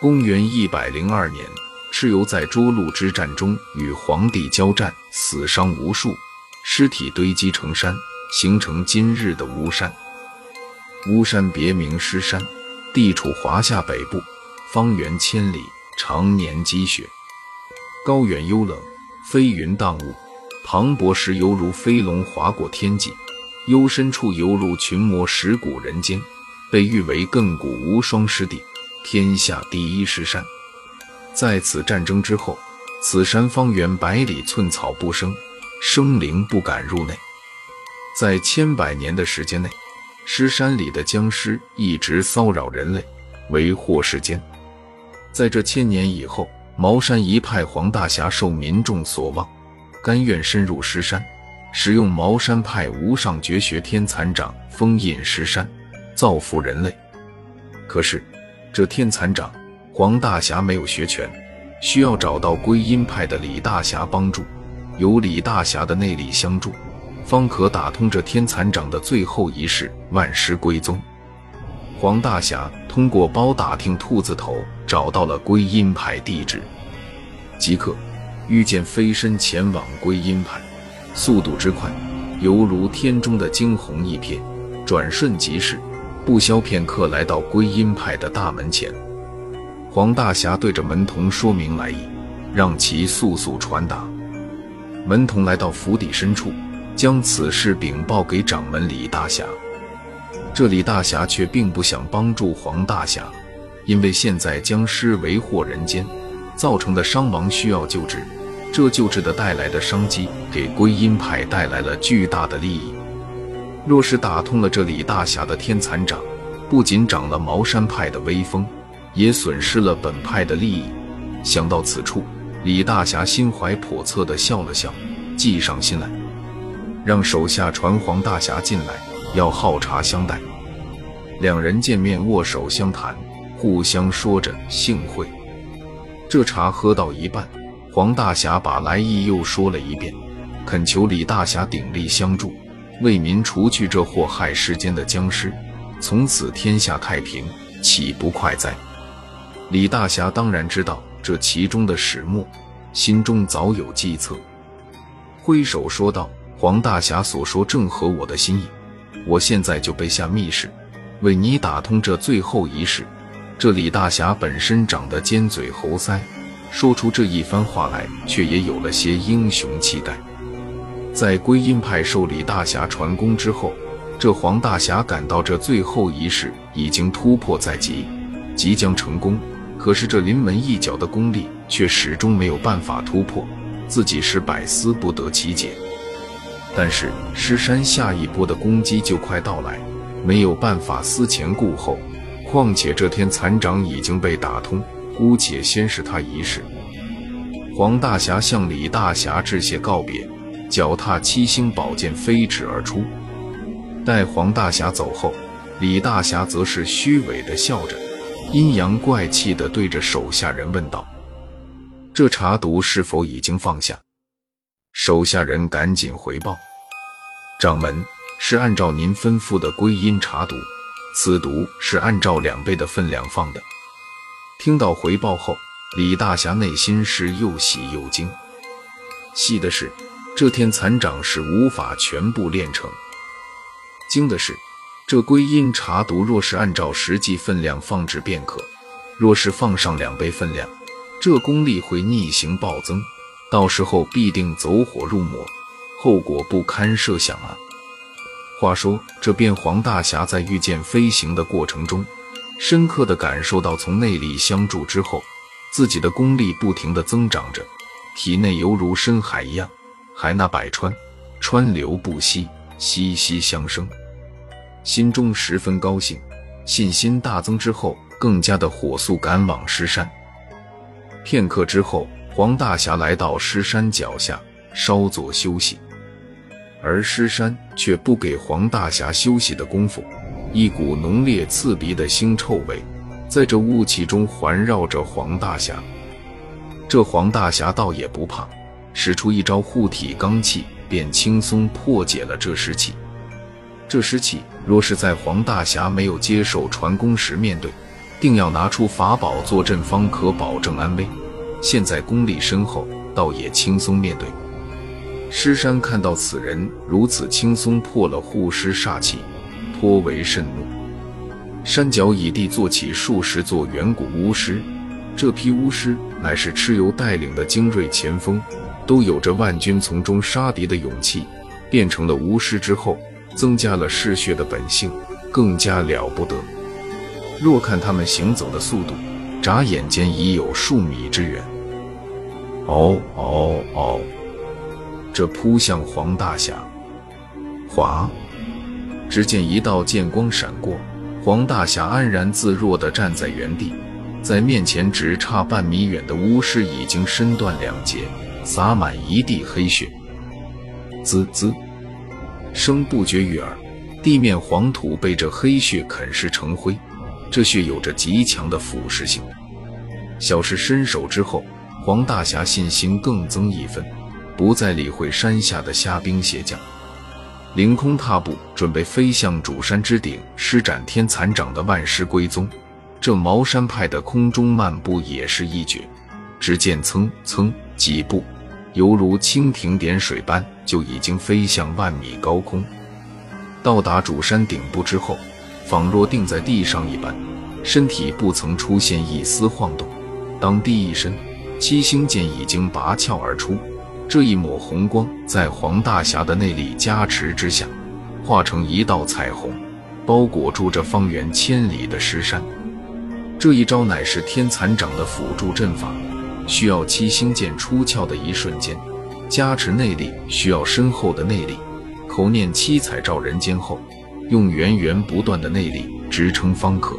公元一百零二年，蚩尤在涿鹿之战中与黄帝交战，死伤无数，尸体堆积成山，形成今日的巫山。巫山别名尸山，地处华夏北部，方圆千里，常年积雪，高远幽冷，飞云荡雾，磅礴时犹如飞龙划过天际，幽深处犹如群魔蚀骨人间，被誉为亘古无双尸地，天下第一尸山。在此战争之后，此山方圆百里寸草不生，生灵不敢入内。在千百年的时间内，尸山里的僵尸一直骚扰人类，为祸世间。在这千年以后，茅山一派黄大侠受民众所望，甘愿深入尸山，使用茅山派无上绝学天蚕掌封印尸山，造福人类。可是这天蚕掌，黄大侠没有学全，需要找到归阴派的李大侠帮助，有李大侠的内力相助。方可打通这天蚕掌的最后一式万尸归宗。黄大侠通过包打听兔子头，找到了归阴派地址，即刻御剑飞身前往归阴派，速度之快，犹如天中的惊鸿一瞥，转瞬即逝，不消片刻来到归阴派的大门前。黄大侠对着门童说明来意，让其速速传达。门童来到府邸深处。将此事禀报给掌门李大侠，这李大侠却并不想帮助黄大侠，因为现在僵尸为祸人间，造成的伤亡需要救治，这救治的带来的商机给归阴派带来了巨大的利益。若是打通了这李大侠的天蚕掌，不仅长了茅山派的威风，也损失了本派的利益。想到此处，李大侠心怀叵测地笑了笑，计上心来。让手下传黄大侠进来，要好茶相待。两人见面握手相谈，互相说着幸会。这茶喝到一半，黄大侠把来意又说了一遍，恳求李大侠鼎力相助，为民除去这祸害世间的僵尸，从此天下太平，岂不快哉？李大侠当然知道这其中的始末，心中早有计策，挥手说道。黄大侠所说正合我的心意，我现在就备下密室，为你打通这最后一事。这李大侠本身长得尖嘴猴腮，说出这一番话来，却也有了些英雄气概。在归阴派受李大侠传功之后，这黄大侠感到这最后一式已经突破在即，即将成功。可是这临门一脚的功力却始终没有办法突破，自己是百思不得其解。但是尸山下一波的攻击就快到来，没有办法思前顾后。况且这天残掌已经被打通，姑且先试他一试。黄大侠向李大侠致谢告别，脚踏七星宝剑飞驰而出。待黄大侠走后，李大侠则是虚伪的笑着，阴阳怪气的对着手下人问道：“这茶毒是否已经放下？”手下人赶紧回报：“掌门是按照您吩咐的归阴茶毒，此毒是按照两倍的分量放的。”听到回报后，李大侠内心是又喜又惊。喜的是这天残掌是无法全部练成；惊的是这归阴茶毒若是按照实际分量放置便可，若是放上两倍分量，这功力会逆行暴增。到时候必定走火入魔，后果不堪设想啊！话说，这变黄大侠在御剑飞行的过程中，深刻的感受到从内力相助之后，自己的功力不停的增长着，体内犹如深海一样，海纳百川，川流不息，息息相生，心中十分高兴，信心大增之后，更加的火速赶往狮山。片刻之后。黄大侠来到狮山脚下稍作休息，而狮山却不给黄大侠休息的功夫，一股浓烈刺鼻的腥臭味在这雾气中环绕着黄大侠。这黄大侠倒也不怕，使出一招护体罡气，便轻松破解了这尸气。这尸气若是在黄大侠没有接受传功时面对，定要拿出法宝坐镇，方可保证安危。现在功力深厚，倒也轻松面对。尸山看到此人如此轻松破了护尸煞气，颇为甚怒。山脚以地做起数十座远古巫师，这批巫师乃是蚩尤带领的精锐前锋，都有着万军从中杀敌的勇气。变成了巫师之后，增加了嗜血的本性，更加了不得。若看他们行走的速度，眨眼间已有数米之远。嗷嗷嗷！这扑向黄大侠，哗！只见一道剑光闪过，黄大侠安然自若地站在原地，在面前只差半米远的巫师已经身断两截，洒满一地黑血。滋滋，声不绝于耳，地面黄土被这黑血啃噬成灰。这血有着极强的腐蚀性。小试身手之后，黄大侠信心更增一分，不再理会山下的虾兵蟹将，凌空踏步，准备飞向主山之顶施展天残掌的万师归宗。这茅山派的空中漫步也是一绝，只见蹭蹭几步。犹如蜻蜓点水般，就已经飞向万米高空。到达主山顶部之后，仿若定在地上一般，身体不曾出现一丝晃动。当地一伸，七星剑已经拔鞘而出。这一抹红光，在黄大侠的内力加持之下，化成一道彩虹，包裹住这方圆千里的尸山。这一招乃是天蚕掌的辅助阵法。需要七星剑出鞘的一瞬间，加持内力需要深厚的内力。口念七彩照人间后，用源源不断的内力支撑方可。